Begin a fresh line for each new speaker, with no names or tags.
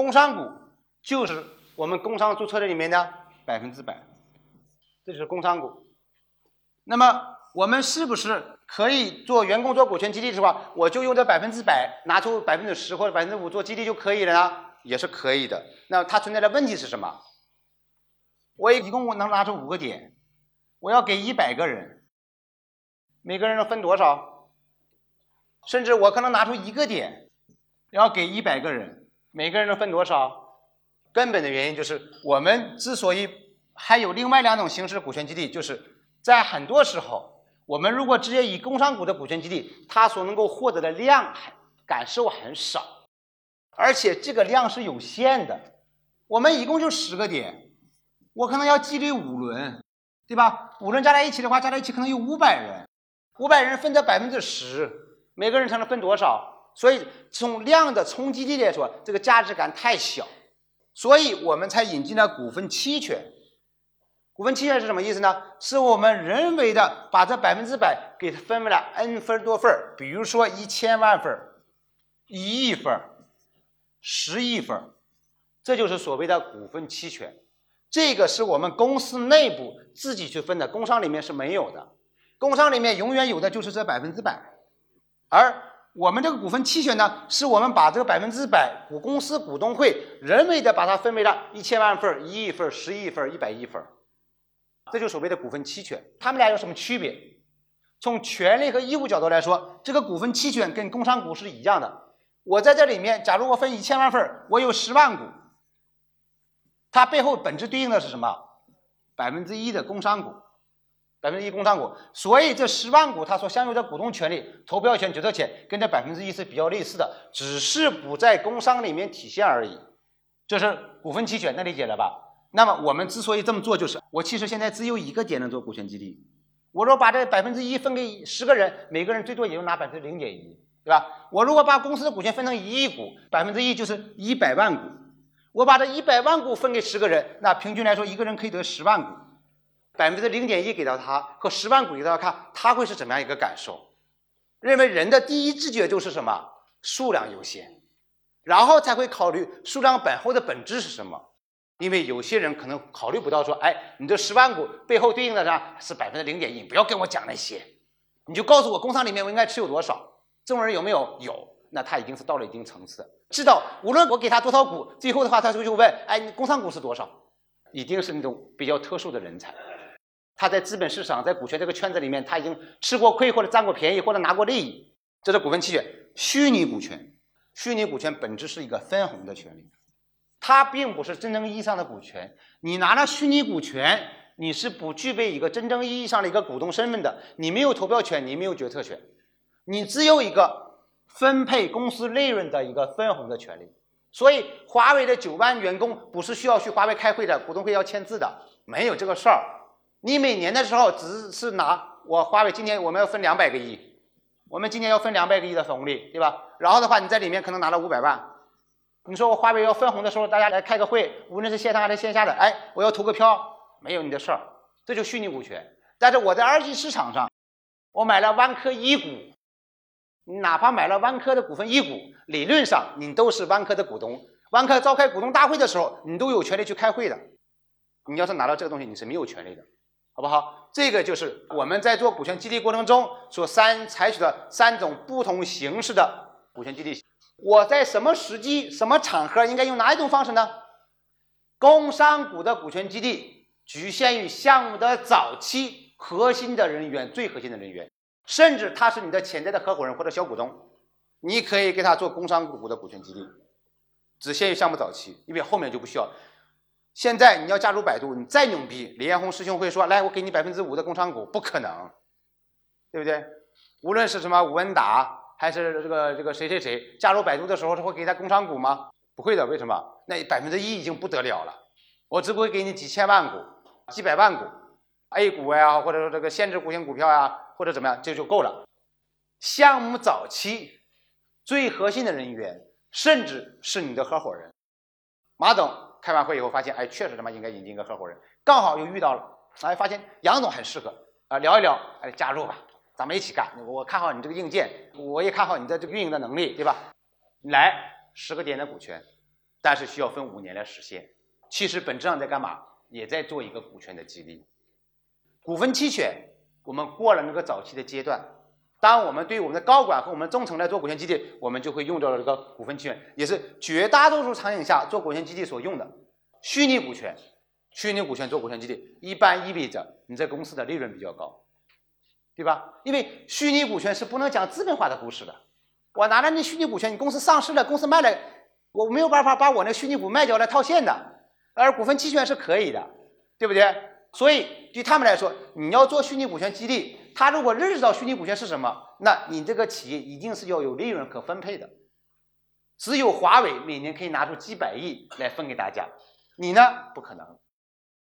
工商股就是我们工商注册的里面的百分之百，这就是工商股。那么我们是不是可以做员工做股权激励的话，我就用这百分之百拿出百分之十或者百分之五做激励就可以了呢？也是可以的。那它存在的问题是什么？我一共我能拿出五个点，我要给一百个人，每个人能分多少？甚至我可能拿出一个点，要给一百个人，每个人能分多少？根本的原因就是我们之所以还有另外两种形式的股权激励，就是在很多时候，我们如果直接以工商股的股权激励，它所能够获得的量感受很少，而且这个量是有限的。我们一共就十个点，我可能要激励五轮，对吧？五轮加在一起的话，加在一起可能有五百人，五百人分这百分之十。每个人才能分多少？所以从量的冲击力来说，这个价值感太小，所以我们才引进了股份期权。股份期权是什么意思呢？是我们人为的把这百分之百给它分为了 n 分多份，比如说一千万份、一亿份、十亿份，这就是所谓的股份期权。这个是我们公司内部自己去分的，工商里面是没有的。工商里面永远有的就是这百分之百。而我们这个股份期权呢，是我们把这个百分之百股公司股东会人为的把它分为了一千万份、一亿份、十亿份、一百亿份，这就所谓的股份期权。它们俩有什么区别？从权利和义务角度来说，这个股份期权跟工商股是一样的。我在这里面，假如我分一千万份，我有十万股，它背后本质对应的是什么？百分之一的工商股。百分之一工商股，所以这十万股它所享有的股东权利、投票权、决策权跟这百分之一是比较类似的，只是不在工商里面体现而已。这是股份期权，能理解了吧？那么我们之所以这么做，就是我其实现在只有一个点能做股权激励。我若把这百分之一分给十个人，每个人最多也就拿百分之零点一，对吧？我如果把公司的股权分成一亿股，百分之一就是一百万股，我把这一百万股分给十个人，那平均来说，一个人可以得十万股。百分之零点一给到他和十万股给到他，看他会是怎么样一个感受？认为人的第一直觉就是什么？数量优先，然后才会考虑数量背后的本质是什么？因为有些人可能考虑不到说，哎，你这十万股背后对应的啥是百分之零点一？不要跟我讲那些，你就告诉我工商里面我应该持有多少？这种人有没有？有，那他已经是到了一定层次，知道无论我给他多少股，最后的话他就就问，哎，你工商股是多少？一定是那种比较特殊的人才。他在资本市场，在股权这个圈子里面，他已经吃过亏，或者占过便宜，或者拿过利益。这是股份期权，虚拟股权。虚拟股权本质是一个分红的权利，它并不是真正意义上的股权。你拿了虚拟股权，你是不具备一个真正意义上的一个股东身份的，你没有投票权，你没有决策权，你只有一个分配公司利润的一个分红的权利。所以，华为的九万员工不是需要去华为开会的，股东会要签字的，没有这个事儿。你每年的时候只是拿我华为今年我们要分两百个亿，我们今年要分两百个亿的红利，对吧？然后的话你在里面可能拿了五百万，你说我华为要分红的时候，大家来开个会，无论是线上还是线下的，哎，我要投个票，没有你的事儿，这就虚拟股权。但是我在二级市场上，我买了万科一股，你哪怕买了万科的股份一股，理论上你都是万科的股东，万科召开股东大会的时候，你都有权利去开会的。你要是拿到这个东西，你是没有权利的。好不好？这个就是我们在做股权激励过程中所三采取的三种不同形式的股权激励。我在什么时机、什么场合应该用哪一种方式呢？工商股的股权激励局限于项目的早期核心的人员、最核心的人员，甚至他是你的潜在的合伙人或者小股东，你可以给他做工商股的股权激励，只限于项目早期，因为后面就不需要。现在你要加入百度，你再牛逼，李彦宏师兄会说：“来，我给你百分之五的工商股。”不可能，对不对？无论是什么吴文达，还是这个这个谁谁谁，加入百度的时候是会给他工商股吗？不会的，为什么？那百分之一已经不得了了。我只不会给你几千万股、几百万股 A 股呀，或者说这个限制股型股票呀，或者怎么样，这就够了。项目早期最核心的人员，甚至是你的合伙人，马总。开完会以后发现，哎，确实他妈应该引进一个合伙人，刚好又遇到了，哎，发现杨总很适合啊，聊一聊，哎，加入吧，咱们一起干。我看好你这个硬件，我也看好你的这个运营的能力，对吧？来十个点的股权，但是需要分五年来实现。其实本质上在干嘛？也在做一个股权的激励。股份期权，我们过了那个早期的阶段。当我们对我们的高管和我们中层来做股权激励，我们就会用到了这个股份期权，也是绝大多数场景下做股权激励所用的虚拟股权。虚拟股权做股权激励，一般意味着你这公司的利润比较高，对吧？因为虚拟股权是不能讲资本化的故事的。我拿了那虚拟股权，你公司上市了，公司卖了，我没有办法把我那虚拟股卖掉来套现的。而股份期权是可以的，对不对？所以对他们来说，你要做虚拟股权激励，他如果认识到虚拟股权是什么，那你这个企业一定是要有利润可分配的。只有华为每年可以拿出几百亿来分给大家，你呢不可能。